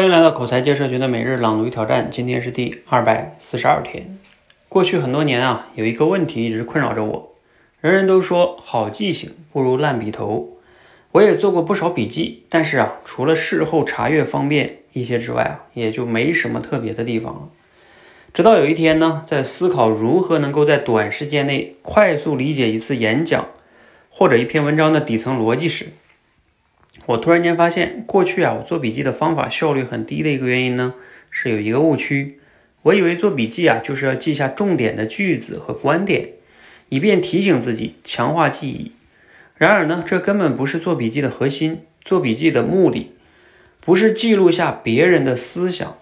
欢迎来到口才界社群的每日朗读挑战，今天是第二百四十二天。过去很多年啊，有一个问题一直困扰着我。人人都说好记性不如烂笔头，我也做过不少笔记，但是啊，除了事后查阅方便一些之外啊，也就没什么特别的地方了。直到有一天呢，在思考如何能够在短时间内快速理解一次演讲或者一篇文章的底层逻辑时，我突然间发现，过去啊，我做笔记的方法效率很低的一个原因呢，是有一个误区。我以为做笔记啊，就是要记下重点的句子和观点，以便提醒自己，强化记忆。然而呢，这根本不是做笔记的核心。做笔记的目的，不是记录下别人的思想、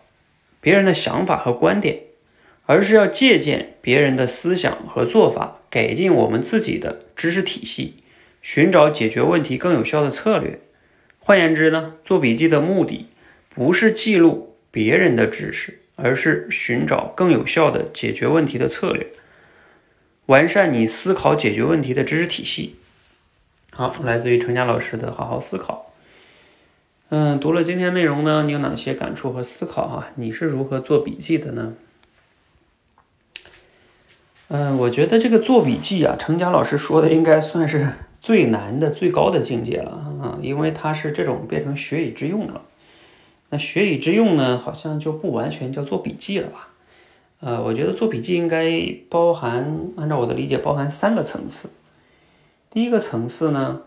别人的想法和观点，而是要借鉴别人的思想和做法，改进我们自己的知识体系，寻找解决问题更有效的策略。换言之呢，做笔记的目的不是记录别人的知识，而是寻找更有效的解决问题的策略，完善你思考解决问题的知识体系。好，来自于程佳老师的好好思考。嗯，读了今天内容呢，你有哪些感触和思考啊？你是如何做笔记的呢？嗯，我觉得这个做笔记啊，程佳老师说的应该算是。最难的、最高的境界了啊！啊因为它是这种变成学以致用了。那学以致用呢，好像就不完全叫做笔记了吧？呃，我觉得做笔记应该包含，按照我的理解，包含三个层次。第一个层次呢，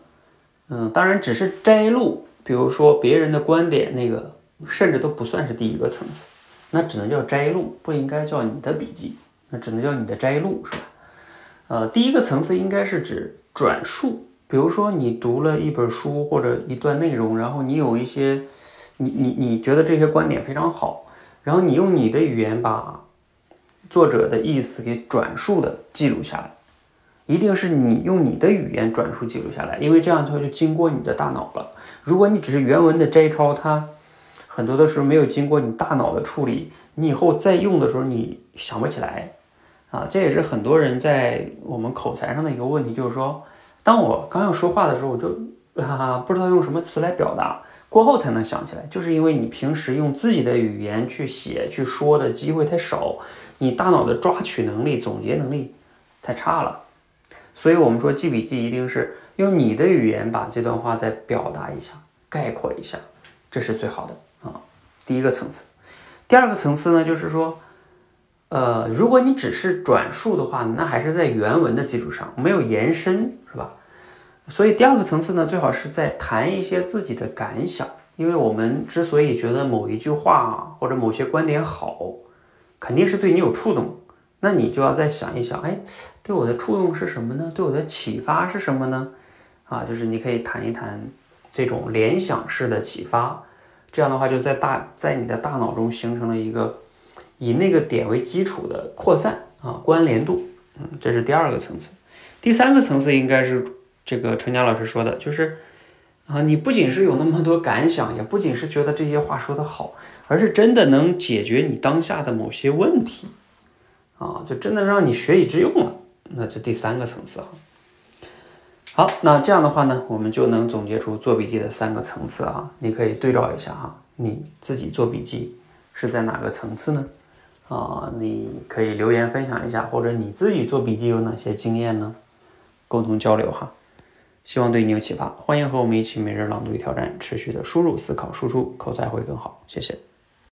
嗯，当然只是摘录，比如说别人的观点，那个甚至都不算是第一个层次，那只能叫摘录，不应该叫你的笔记，那只能叫你的摘录，是吧？呃，第一个层次应该是指。转述，比如说你读了一本书或者一段内容，然后你有一些，你你你觉得这些观点非常好，然后你用你的语言把作者的意思给转述的记录下来，一定是你用你的语言转述记录下来，因为这样的话就经过你的大脑了。如果你只是原文的摘抄，它很多的时候没有经过你大脑的处理，你以后再用的时候你想不起来。啊，这也是很多人在我们口才上的一个问题，就是说，当我刚要说话的时候，我就哈哈不知道用什么词来表达，过后才能想起来，就是因为你平时用自己的语言去写、去说的机会太少，你大脑的抓取能力、总结能力太差了。所以，我们说记笔记一定是用你的语言把这段话再表达一下、概括一下，这是最好的啊。第一个层次，第二个层次呢，就是说。呃，如果你只是转述的话，那还是在原文的基础上，没有延伸，是吧？所以第二个层次呢，最好是在谈一些自己的感想，因为我们之所以觉得某一句话或者某些观点好，肯定是对你有触动，那你就要再想一想，哎，对我的触动是什么呢？对我的启发是什么呢？啊，就是你可以谈一谈这种联想式的启发，这样的话就在大在你的大脑中形成了一个。以那个点为基础的扩散啊，关联度，嗯，这是第二个层次。第三个层次应该是这个陈佳老师说的，就是啊，你不仅是有那么多感想，也不仅是觉得这些话说的好，而是真的能解决你当下的某些问题啊，就真的让你学以致用了。那这第三个层次啊。好，那这样的话呢，我们就能总结出做笔记的三个层次啊，你可以对照一下哈，你自己做笔记是在哪个层次呢？啊，你可以留言分享一下，或者你自己做笔记有哪些经验呢？共同交流哈，希望对你有启发。欢迎和我们一起每日朗读与挑战，持续的输入、思考、输出，口才会更好。谢谢。